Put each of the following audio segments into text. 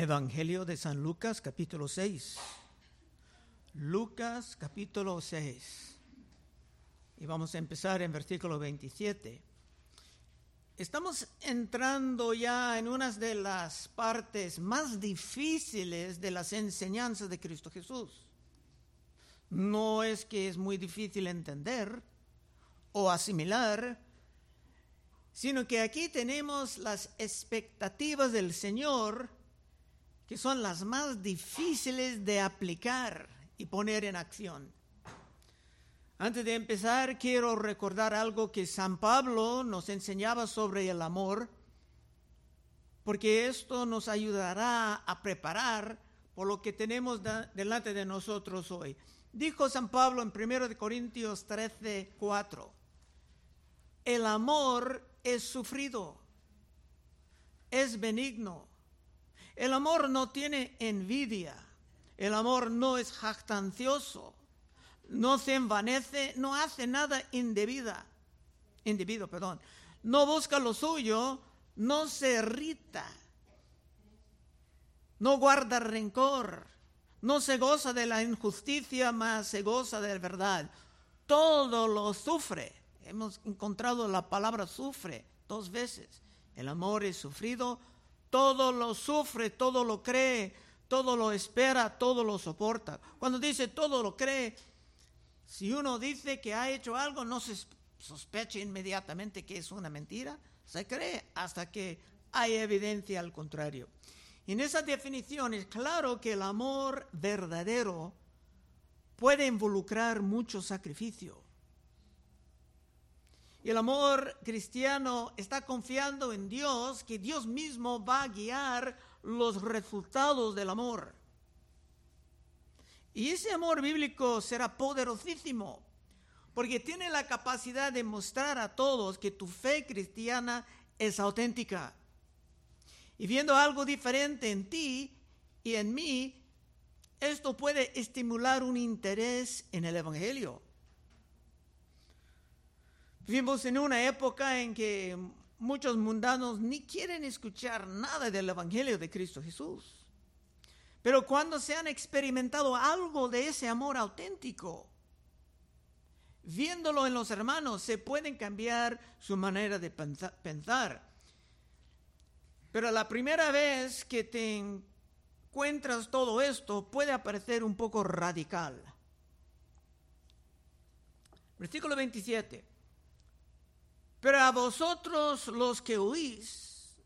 Evangelio de San Lucas capítulo 6. Lucas capítulo 6. Y vamos a empezar en versículo 27. Estamos entrando ya en una de las partes más difíciles de las enseñanzas de Cristo Jesús. No es que es muy difícil entender o asimilar, sino que aquí tenemos las expectativas del Señor que son las más difíciles de aplicar y poner en acción. Antes de empezar, quiero recordar algo que San Pablo nos enseñaba sobre el amor, porque esto nos ayudará a preparar por lo que tenemos delante de nosotros hoy. Dijo San Pablo en 1 Corintios 13, 4, el amor es sufrido, es benigno, el amor no tiene envidia. El amor no es jactancioso. No se envanece, no hace nada indebida. Indebido, perdón. No busca lo suyo, no se irrita. No guarda rencor. No se goza de la injusticia, más se goza de la verdad. Todo lo sufre. Hemos encontrado la palabra sufre dos veces. El amor es sufrido, todo lo sufre, todo lo cree, todo lo espera, todo lo soporta. Cuando dice todo lo cree, si uno dice que ha hecho algo, no se sospecha inmediatamente que es una mentira, se cree hasta que hay evidencia al contrario. En esa definición es claro que el amor verdadero puede involucrar mucho sacrificio. El amor cristiano está confiando en Dios, que Dios mismo va a guiar los resultados del amor. Y ese amor bíblico será poderosísimo, porque tiene la capacidad de mostrar a todos que tu fe cristiana es auténtica. Y viendo algo diferente en ti y en mí, esto puede estimular un interés en el Evangelio. Vivimos en una época en que muchos mundanos ni quieren escuchar nada del Evangelio de Cristo Jesús. Pero cuando se han experimentado algo de ese amor auténtico, viéndolo en los hermanos, se pueden cambiar su manera de pensar. Pero la primera vez que te encuentras todo esto puede parecer un poco radical. Versículo 27. Pero a vosotros los que oís,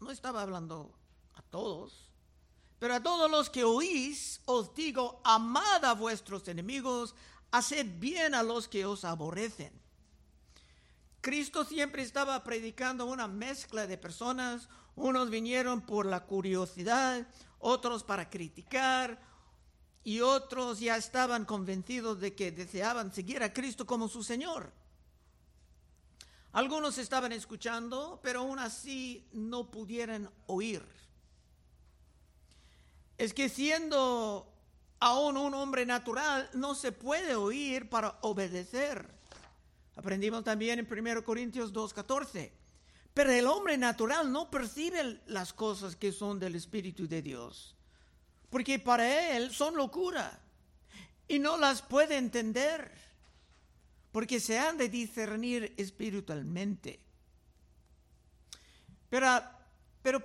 no estaba hablando a todos, pero a todos los que oís, os digo, amad a vuestros enemigos, haced bien a los que os aborrecen. Cristo siempre estaba predicando una mezcla de personas, unos vinieron por la curiosidad, otros para criticar, y otros ya estaban convencidos de que deseaban seguir a Cristo como su Señor. Algunos estaban escuchando, pero aún así no pudieran oír. Es que siendo aún un hombre natural, no se puede oír para obedecer. Aprendimos también en 1 Corintios 2.14. Pero el hombre natural no percibe las cosas que son del Espíritu de Dios, porque para él son locura y no las puede entender porque se han de discernir espiritualmente. Pero, pero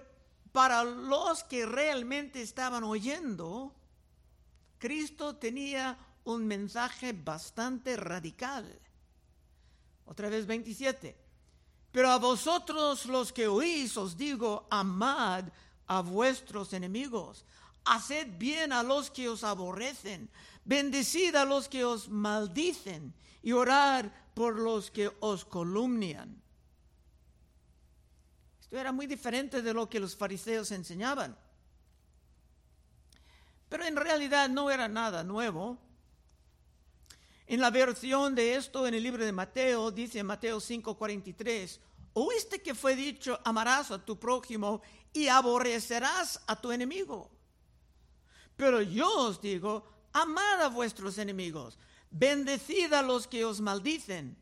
para los que realmente estaban oyendo, Cristo tenía un mensaje bastante radical. Otra vez 27. Pero a vosotros los que oís os digo, amad a vuestros enemigos, haced bien a los que os aborrecen, bendecid a los que os maldicen y orar por los que os columnian. Esto era muy diferente de lo que los fariseos enseñaban. Pero en realidad no era nada nuevo. En la versión de esto en el libro de Mateo, dice Mateo 5:43, oíste que fue dicho, amarás a tu prójimo y aborrecerás a tu enemigo. Pero yo os digo, amad a vuestros enemigos, bendecid a los que os maldicen,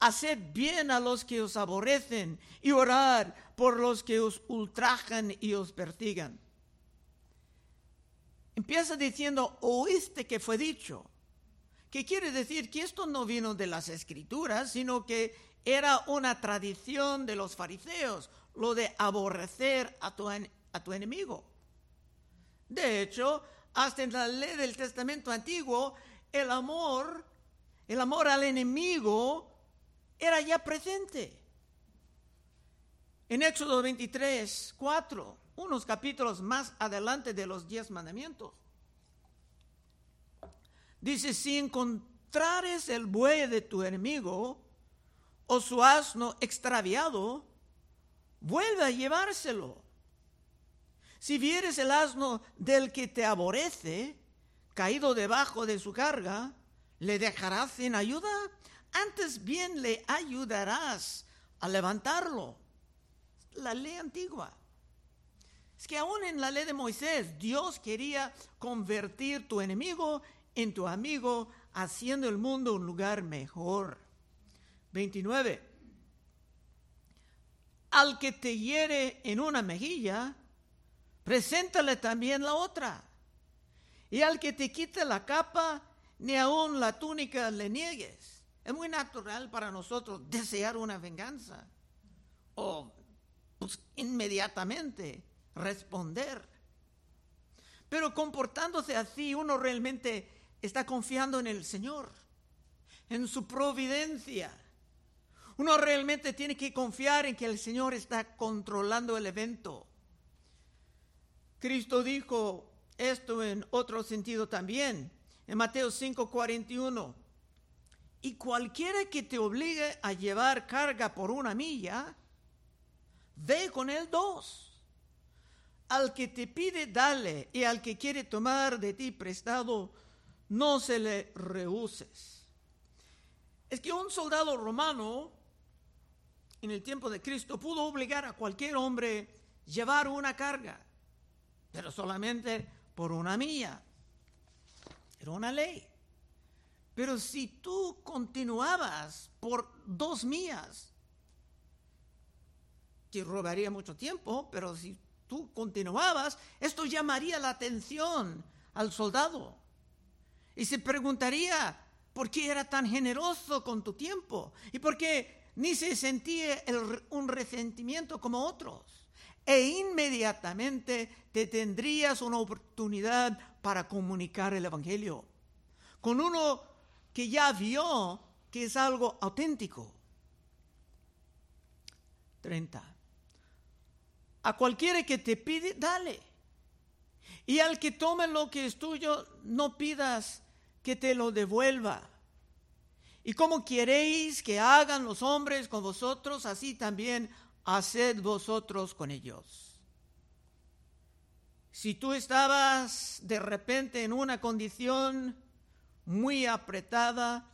haced bien a los que os aborrecen y orad por los que os ultrajan y os persigan. empieza diciendo, oíste que fue dicho, que quiere decir que esto no vino de las escrituras, sino que era una tradición de los fariseos, lo de aborrecer a tu, a tu enemigo. De hecho, hasta en la ley del Testamento antiguo, el amor, el amor al enemigo era ya presente. En Éxodo 23, 4, unos capítulos más adelante de los diez mandamientos, dice, si encontrares el buey de tu enemigo o su asno extraviado, vuelve a llevárselo. Si vieres el asno del que te aborrece, caído debajo de su carga, ¿le dejarás sin ayuda? Antes bien le ayudarás a levantarlo la ley antigua. Es que aún en la ley de Moisés, Dios quería convertir tu enemigo en tu amigo, haciendo el mundo un lugar mejor. 29. Al que te hiere en una mejilla, preséntale también la otra. Y al que te quite la capa, ni aún la túnica le niegues. Es muy natural para nosotros desear una venganza o pues, inmediatamente responder. Pero comportándose así, uno realmente está confiando en el Señor, en su providencia. Uno realmente tiene que confiar en que el Señor está controlando el evento. Cristo dijo esto en otro sentido también, en Mateo 5:41. Y cualquiera que te obligue a llevar carga por una milla, ve con él dos. Al que te pide, dale, y al que quiere tomar de ti prestado, no se le rehuses. Es que un soldado romano en el tiempo de Cristo pudo obligar a cualquier hombre llevar una carga, pero solamente por una milla. Era una ley. Pero si tú continuabas por dos millas, que robaría mucho tiempo, pero si tú continuabas, esto llamaría la atención al soldado. Y se preguntaría, ¿por qué era tan generoso con tu tiempo? ¿Y por qué ni se sentía un resentimiento como otros? E inmediatamente te tendrías una oportunidad para comunicar el Evangelio con uno que ya vio que es algo auténtico. 30. A cualquiera que te pide, dale. Y al que tome lo que es tuyo, no pidas que te lo devuelva. Y como queréis que hagan los hombres con vosotros, así también haced vosotros con ellos. Si tú estabas de repente en una condición muy apretada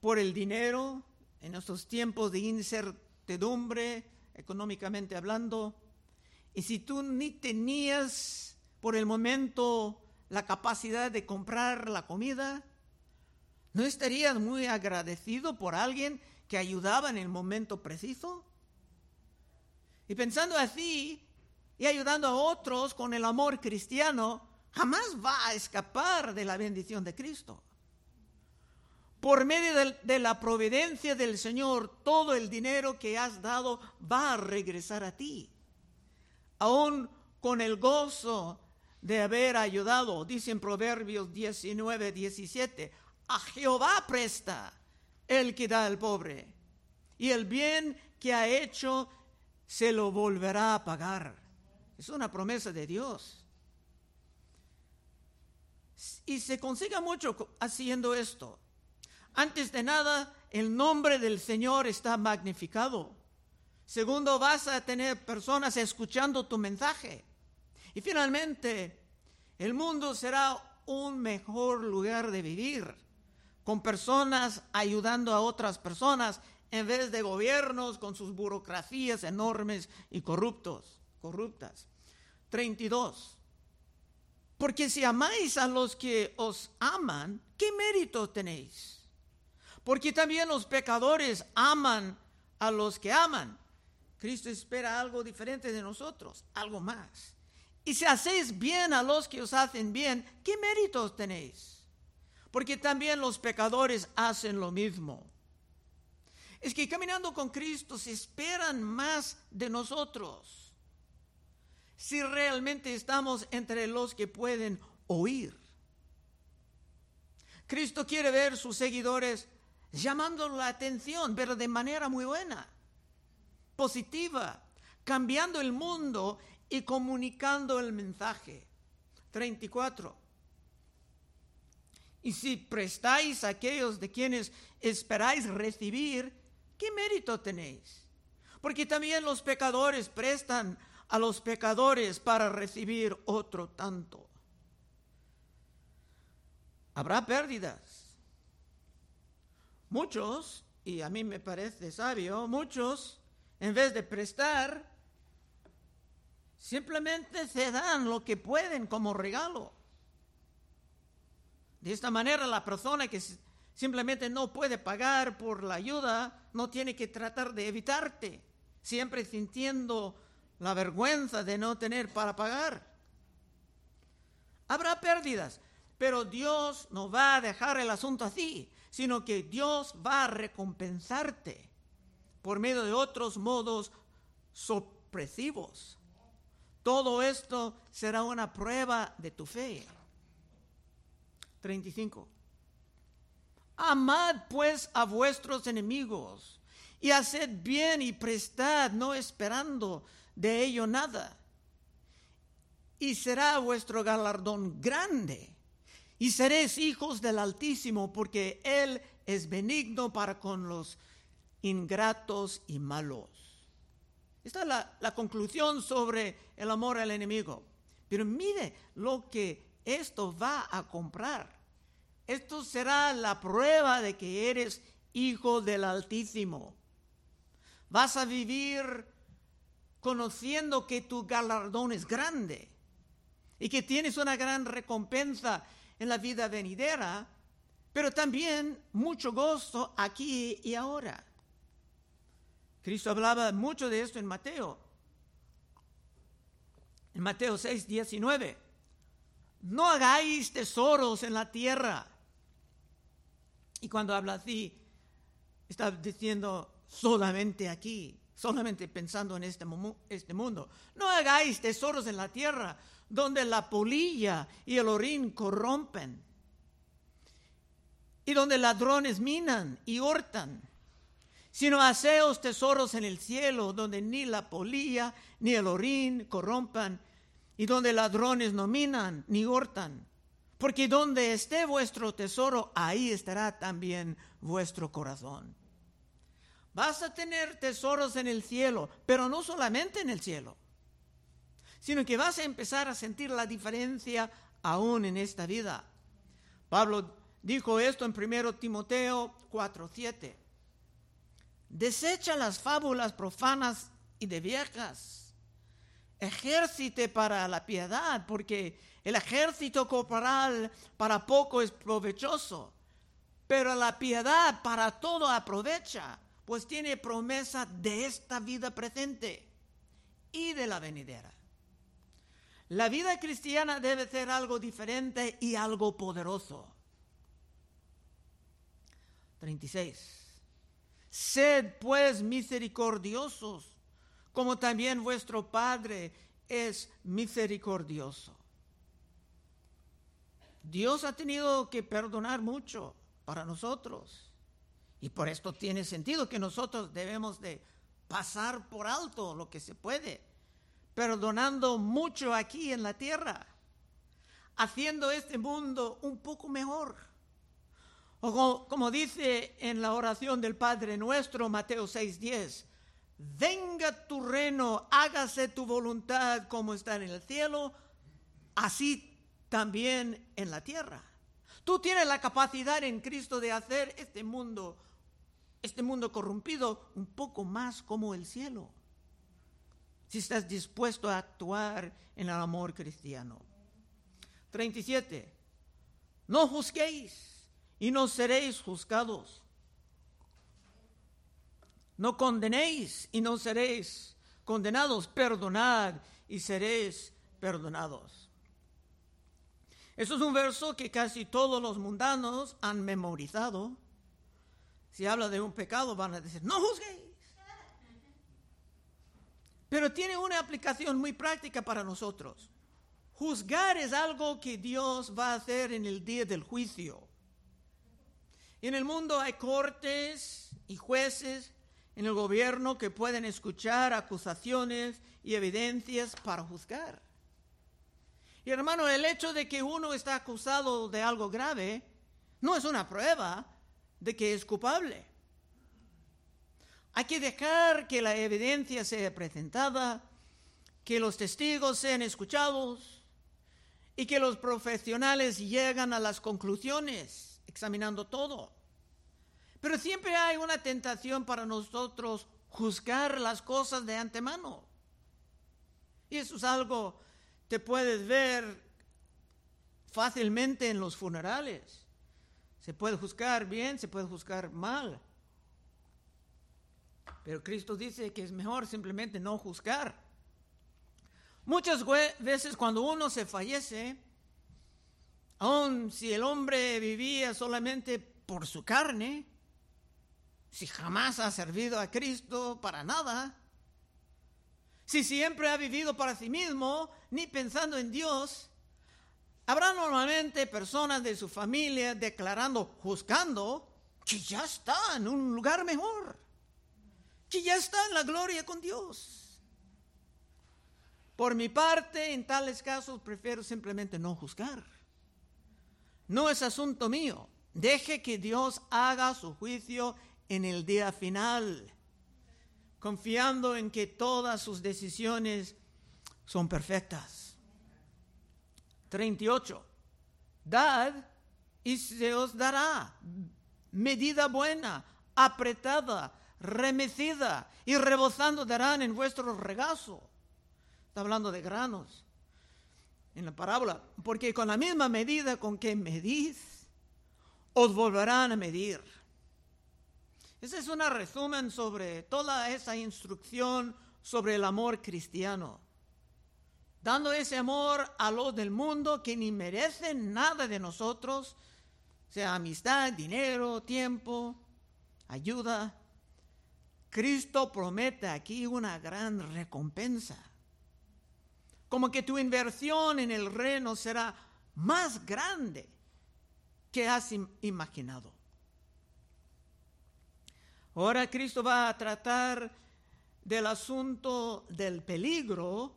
por el dinero, en estos tiempos de incertidumbre, económicamente hablando, y si tú ni tenías por el momento la capacidad de comprar la comida, ¿no estarías muy agradecido por alguien que ayudaba en el momento preciso? Y pensando así y ayudando a otros con el amor cristiano, jamás va a escapar de la bendición de Cristo. Por medio de, la providencia del Señor, todo el dinero que has dado va a regresar a ti aún con el gozo de haber ayudado, dice en Proverbios 19, 17, a Jehová presta el que da al pobre, y el bien que ha hecho se lo volverá a pagar. Es una promesa de Dios. Y se consiga mucho haciendo esto. Antes de nada, el nombre del Señor está magnificado. Segundo, vas a tener personas escuchando tu mensaje. Y finalmente, el mundo será un mejor lugar de vivir, con personas ayudando a otras personas en vez de gobiernos con sus burocracias enormes y corruptos, corruptas. 32. Porque si amáis a los que os aman, ¿qué mérito tenéis? Porque también los pecadores aman a los que aman. Cristo espera algo diferente de nosotros, algo más. Y si hacéis bien a los que os hacen bien, ¿qué méritos tenéis? Porque también los pecadores hacen lo mismo. Es que caminando con Cristo se esperan más de nosotros. Si realmente estamos entre los que pueden oír. Cristo quiere ver sus seguidores llamando la atención, pero de manera muy buena, positiva, cambiando el mundo y comunicando el mensaje. 34. Y si prestáis a aquellos de quienes esperáis recibir, ¿qué mérito tenéis? Porque también los pecadores prestan a los pecadores para recibir otro tanto. Habrá pérdidas. Muchos, y a mí me parece sabio, muchos, en vez de prestar, simplemente se dan lo que pueden como regalo. De esta manera la persona que simplemente no puede pagar por la ayuda no tiene que tratar de evitarte, siempre sintiendo la vergüenza de no tener para pagar. Habrá pérdidas, pero Dios no va a dejar el asunto así, sino que Dios va a recompensarte por medio de otros modos sorpresivos. Todo esto será una prueba de tu fe. 35. Amad pues a vuestros enemigos y haced bien y prestad, no esperando de ello nada. Y será vuestro galardón grande. Y seréis hijos del Altísimo, porque Él es benigno para con los ingratos y malos. Esta es la, la conclusión sobre el amor al enemigo. Pero mire lo que esto va a comprar. Esto será la prueba de que eres hijo del Altísimo. Vas a vivir conociendo que tu galardón es grande y que tienes una gran recompensa en la vida venidera, pero también mucho gozo aquí y ahora. Cristo hablaba mucho de esto en Mateo. En Mateo 6, 19. No hagáis tesoros en la tierra. Y cuando habla así, está diciendo solamente aquí, solamente pensando en este, este mundo. No hagáis tesoros en la tierra donde la polilla y el orín corrompen y donde ladrones minan y hurtan sino haceos tesoros en el cielo, donde ni la polilla ni el orín corrompan, y donde ladrones no minan ni hurtan. Porque donde esté vuestro tesoro, ahí estará también vuestro corazón. Vas a tener tesoros en el cielo, pero no solamente en el cielo, sino que vas a empezar a sentir la diferencia aún en esta vida. Pablo dijo esto en 1 Timoteo 4:7. Desecha las fábulas profanas y de viejas. Ejércite para la piedad, porque el ejército corporal para poco es provechoso, pero la piedad para todo aprovecha, pues tiene promesa de esta vida presente y de la venidera. La vida cristiana debe ser algo diferente y algo poderoso. 36. Sed pues misericordiosos, como también vuestro Padre es misericordioso. Dios ha tenido que perdonar mucho para nosotros. Y por esto tiene sentido que nosotros debemos de pasar por alto lo que se puede, perdonando mucho aquí en la tierra, haciendo este mundo un poco mejor o como, dice en la oración del Padre nuestro, Mateo 6:10, venga tu reino, hágase tu voluntad como está en el cielo, así también en la tierra. Tú tienes la capacidad en Cristo de hacer este mundo, este mundo corrompido, un poco más como el cielo. Si estás dispuesto a actuar en el amor cristiano. 37. No juzguéis y no seréis juzgados. No condenéis y no seréis condenados. Perdonad y seréis perdonados. Eso es un verso que casi todos los mundanos han memorizado. Si habla de un pecado van a decir, no juzguéis. Pero tiene una aplicación muy práctica para nosotros. Juzgar es algo que Dios va a hacer en el día del juicio. En el mundo hay cortes y jueces en el gobierno que pueden escuchar acusaciones y evidencias para juzgar. Y hermano, el hecho de que uno está acusado de algo grave no es una prueba de que es culpable. Hay que dejar que la evidencia sea presentada, que los testigos sean escuchados y que los profesionales lleguen a las conclusiones examinando todo. Pero siempre hay una tentación para nosotros juzgar las cosas de antemano. Y eso es algo que puedes ver fácilmente en los funerales. Se puede juzgar bien, se puede juzgar mal. Pero Cristo dice que es mejor simplemente no juzgar. Muchas veces cuando uno se fallece, aun si el hombre vivía solamente por su carne, si jamás ha servido a Cristo para nada, si siempre ha vivido para sí mismo, ni pensando en Dios, habrá normalmente personas de su familia declarando, juzgando, que ya está en un lugar mejor, que ya está en la gloria con Dios. Por mi parte, en tales casos prefiero simplemente no juzgar. No es asunto mío. Deje que Dios haga su juicio en el día final, confiando en que todas sus decisiones son perfectas. 38. Dad y se os dará medida buena, apretada, remecida y rebosando darán en vuestro regazo. Está hablando de granos en la parábola, porque con la misma medida con que medís, os volverán a medir. Ese es un resumen sobre toda esa instrucción sobre el amor cristiano. Dando ese amor a los del mundo que ni merecen nada de nosotros, sea amistad, dinero, tiempo, ayuda. Cristo promete aquí una gran recompensa. Como que tu inversión en el reino será más grande que has imaginado. Ahora Cristo va a tratar del asunto del peligro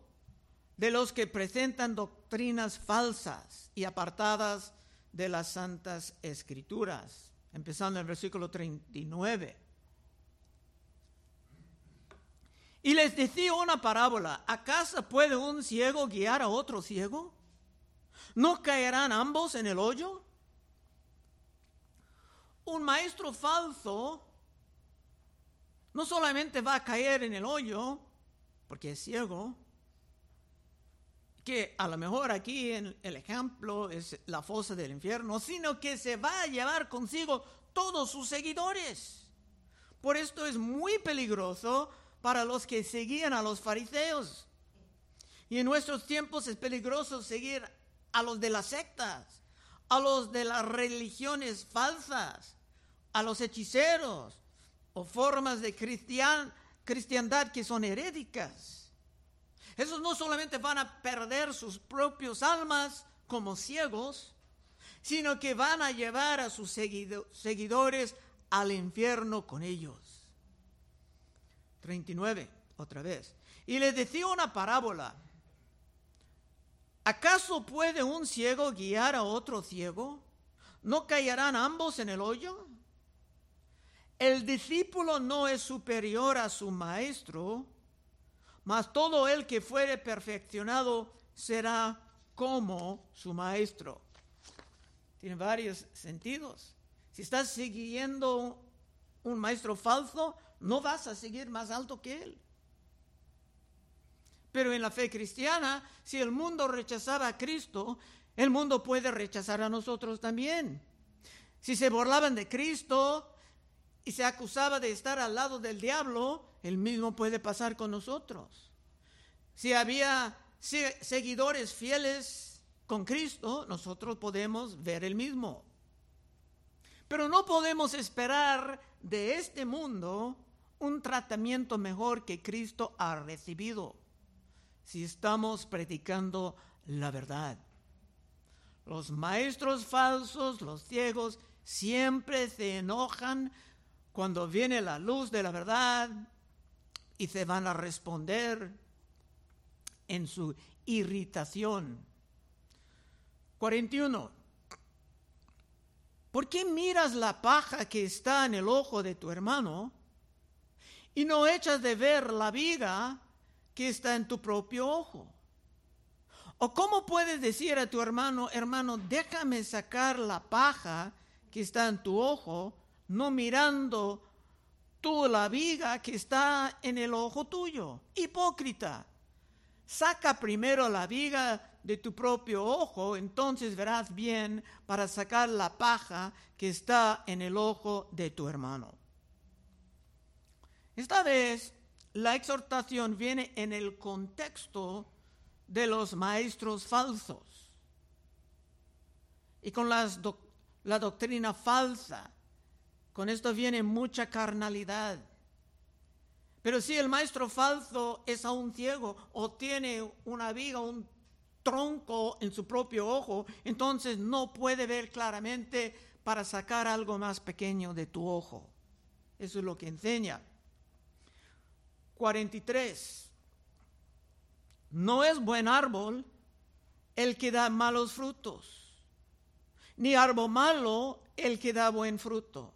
de los que presentan doctrinas falsas y apartadas de las santas escrituras, empezando en el versículo 39. Y les decía una parábola, ¿acaso puede un ciego guiar a otro ciego? ¿No caerán ambos en el hoyo? Un maestro falso no solamente va a caer en el hoyo, porque es ciego, que a lo mejor aquí en el ejemplo es la fosa del infierno, sino que se va a llevar consigo todos sus seguidores. Por esto es muy peligroso para los que seguían a los fariseos. Y en nuestros tiempos es peligroso seguir a los de las sectas, a los de las religiones falsas, a los hechiceros, o formas de cristian, cristiandad que son herédicas. Esos no solamente van a perder sus propios almas como ciegos, sino que van a llevar a sus seguidores al infierno con ellos. 39, otra vez. Y les decía una parábola. ¿Acaso puede un ciego guiar a otro ciego? ¿No caerán ambos en el hoyo? El discípulo no es superior a su maestro, mas todo el que fuere perfeccionado será como su maestro. Tiene varios sentidos. Si estás siguiendo un maestro falso, no vas a seguir más alto que él. Pero en la fe cristiana, si el mundo rechazaba a Cristo, el mundo puede rechazar a nosotros también. Si se burlaban de Cristo, y se acusaba de estar al lado del diablo, el mismo puede pasar con nosotros. Si había seguidores fieles con Cristo, nosotros podemos ver el mismo. Pero no podemos esperar de este mundo un tratamiento mejor que Cristo ha recibido si estamos predicando la verdad. Los maestros falsos, los ciegos, siempre se enojan cuando viene la luz de la verdad y se van a responder en su irritación. 41. ¿Por qué miras la paja que está en el ojo de tu hermano y no echas de ver la viga que está en tu propio ojo? ¿O cómo puedes decir a tu hermano, hermano, déjame sacar la paja que está en tu ojo, no mirando tú la viga que está en el ojo tuyo? Hipócrita. Saca primero la viga de tu propio ojo, entonces verás bien para sacar la paja que está en el ojo de tu hermano. Esta vez la exhortación viene en el contexto de los maestros falsos y con las la doctrina falsa. Con esto viene mucha carnalidad. Pero si el maestro falso es aún ciego o tiene una viga, un tronco en su propio ojo, entonces no puede ver claramente para sacar algo más pequeño de tu ojo. Eso es lo que enseña. 43. No es buen árbol el que da malos frutos, ni árbol malo el que da buen fruto.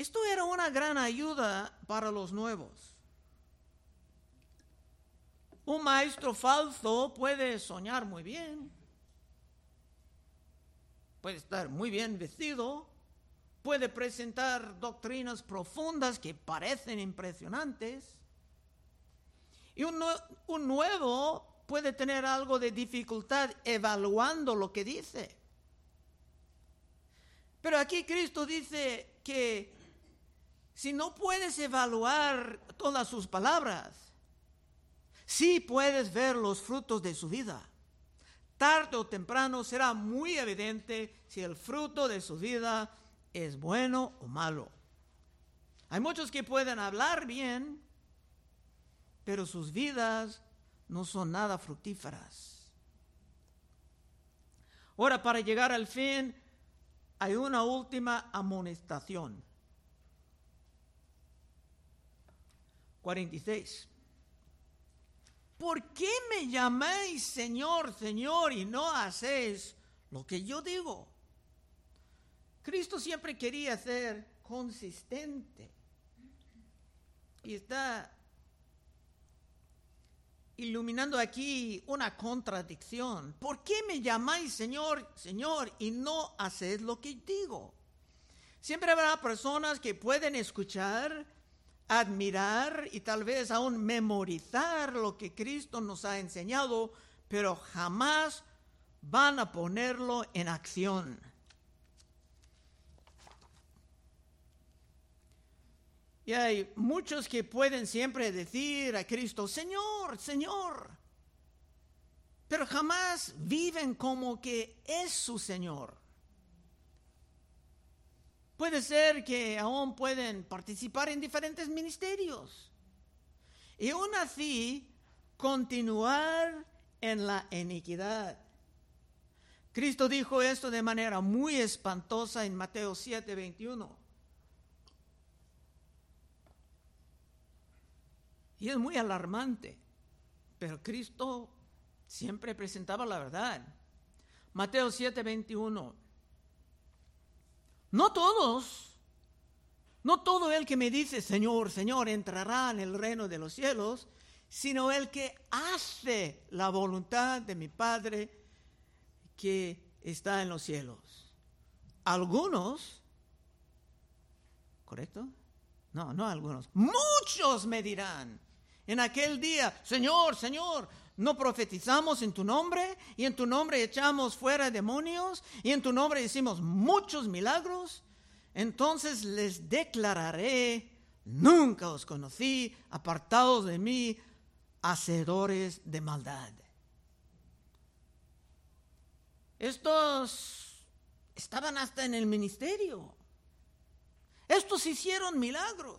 Esto era una gran ayuda para los nuevos. Un maestro falso puede soñar muy bien, puede estar muy bien vestido, puede presentar doctrinas profundas que parecen impresionantes. Y un, nuevo puede tener algo de dificultad evaluando lo que dice. Pero aquí Cristo dice que si no puedes evaluar todas sus palabras, sí puedes ver los frutos de su vida. Tarde o temprano será muy evidente si el fruto de su vida es bueno o malo. Hay muchos que pueden hablar bien, pero sus vidas no son nada fructíferas. Ahora, para llegar al fin, hay una última amonestación. 46. ¿Por qué me llamáis Señor, Señor y no hacéis lo que yo digo? Cristo siempre quería ser consistente. Y está iluminando aquí una contradicción. ¿Por qué me llamáis Señor, Señor y no hacéis lo que digo? Siempre habrá personas que pueden escuchar, admirar y tal vez aún memorizar lo que Cristo nos ha enseñado, pero jamás van a ponerlo en acción. Y hay muchos que pueden siempre decir a Cristo, Señor, Señor, pero jamás viven como que es su Señor. Puede ser que aún pueden participar en diferentes ministerios y aún así continuar en la iniquidad. Cristo dijo esto de manera muy espantosa en Mateo 7, 21. Y es muy alarmante, pero Cristo siempre presentaba la verdad. Mateo 7, 21. No todos, no todo el que me dice Señor, Señor entrará en el reino de los cielos, sino el que hace la voluntad de mi Padre que está en los cielos. Algunos, ¿correcto? No, no algunos, muchos me dirán en aquel día, Señor, Señor, ¿no profetizamos en tu nombre? Y en tu nombre echamos fuera demonios y en tu nombre hicimos muchos milagros. Entonces les declararé, nunca os conocí, apartados de mí, hacedores de maldad. Estos estaban hasta en el ministerio. Estos hicieron milagros.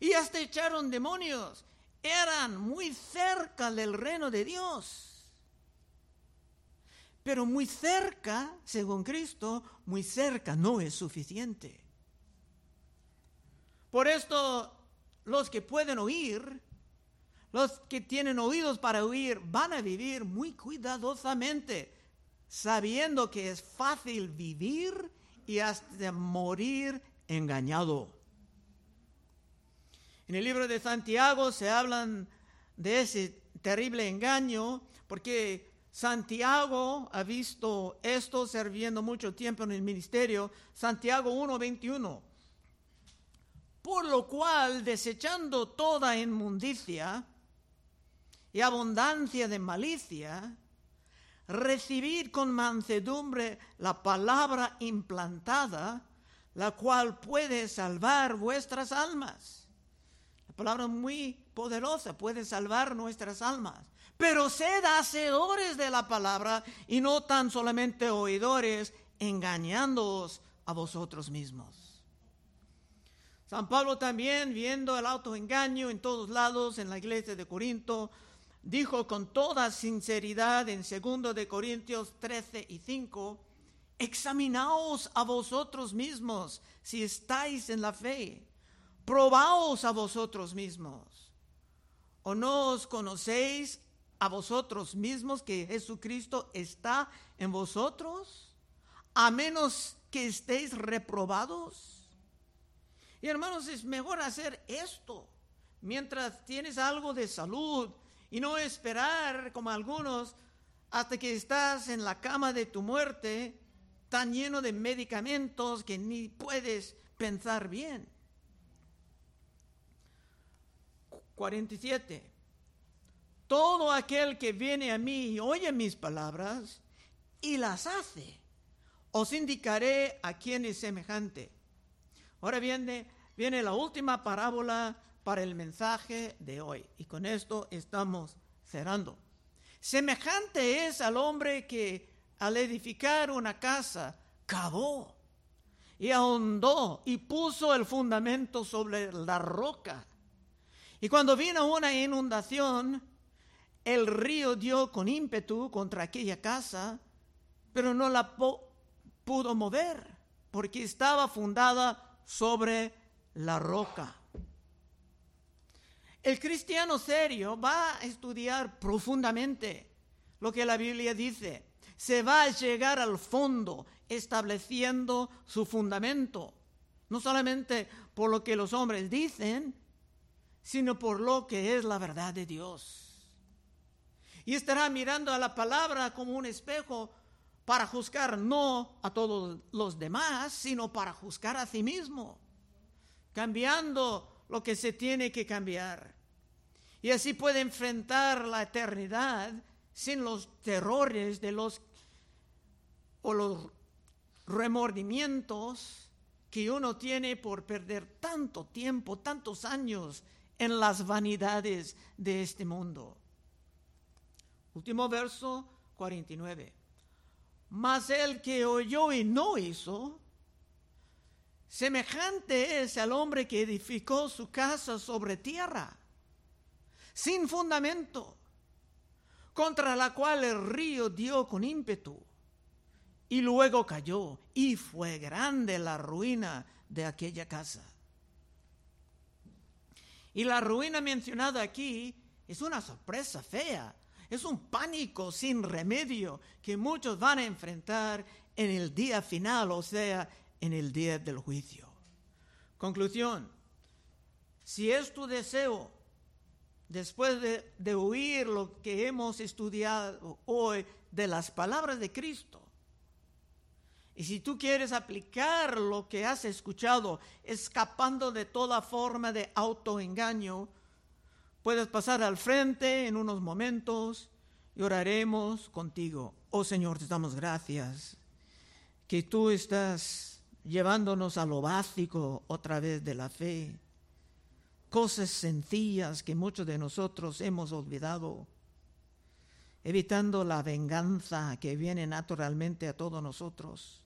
Y hasta echaron demonios. Eran muy cerca del reino de Dios. Pero muy cerca, según Cristo, muy cerca no es suficiente. Por esto, los que pueden oír, los que tienen oídos para oír, van a vivir muy cuidadosamente sabiendo que es fácil vivir y hasta morir engañado. En el libro de Santiago se hablan de ese terrible engaño porque Santiago ha visto esto sirviendo mucho tiempo en el ministerio. Santiago 1:21. Por lo cual, desechando toda inmundicia y abundancia de malicia, recibid con mansedumbre la palabra implantada, la cual puede salvar vuestras almas. La palabra muy poderosa puede salvar nuestras almas. Pero sed hacedores de la palabra y no tan solamente oidores, engañándoos a vosotros mismos. San Pablo también, viendo el autoengaño en todos lados en la iglesia de Corinto, dijo con toda sinceridad en 2 de Corintios 13 y 5, examinaos a vosotros mismos si estáis en la fe, probaos a vosotros mismos. ¿O no os conocéis a vosotros mismos que Jesucristo está en vosotros? A menos que estéis reprobados. Y hermanos, es mejor hacer esto mientras tienes algo de salud, y no esperar como algunos hasta que estás en la cama de tu muerte tan lleno de medicamentos que ni puedes pensar bien. 47. Todo aquel que viene a mí y oye mis palabras y las hace, os indicaré a quién es semejante. Ahora viene, viene la última parábola para el mensaje de hoy. Y con esto estamos cerrando. Semejante es al hombre que al edificar una casa cavó y ahondó y puso el fundamento sobre la roca. Y cuando vino una inundación, el río dio con ímpetu contra aquella casa, pero no la pudo mover porque estaba fundada sobre la roca. El cristiano serio va a estudiar profundamente lo que la Biblia dice. Se va a llegar al fondo estableciendo su fundamento. No solamente por lo que los hombres dicen, sino por lo que es la verdad de Dios. Y estará mirando a la palabra como un espejo para juzgar no a todos los demás, sino para juzgar a sí mismo, cambiando lo que se tiene que cambiar. Y así puede enfrentar la eternidad sin los terrores de los o los remordimientos que uno tiene por perder tanto tiempo, tantos años en las vanidades de este mundo. Último verso 49. Mas el que oyó y no hizo, Semejante es al hombre que edificó su casa sobre tierra, sin fundamento, contra la cual el río dio con ímpetu, y luego cayó, y fue grande la ruina de aquella casa. Y la ruina mencionada aquí es una sorpresa fea, es un pánico sin remedio que muchos van a enfrentar en el día final, o sea, en el día del juicio. Conclusión, si es tu deseo después de, de oír lo que hemos estudiado hoy de las palabras de Cristo, y si tú quieres aplicar lo que has escuchado, escapando de toda forma de autoengaño, puedes pasar al frente en unos momentos y oraremos contigo. Oh Señor, te damos gracias que tú estás llevándonos a lo básico otra vez de la fe, cosas sencillas que muchos de nosotros hemos olvidado, evitando la venganza que viene naturalmente a todos nosotros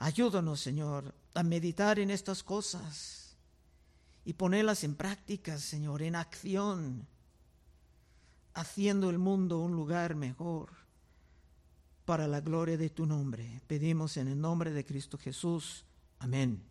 Ayúdanos, Señor, a meditar en estas cosas y ponerlas en práctica, Señor, en acción, haciendo el mundo un lugar mejor para la gloria de tu nombre. Pedimos en el nombre de Cristo Jesús. Amén.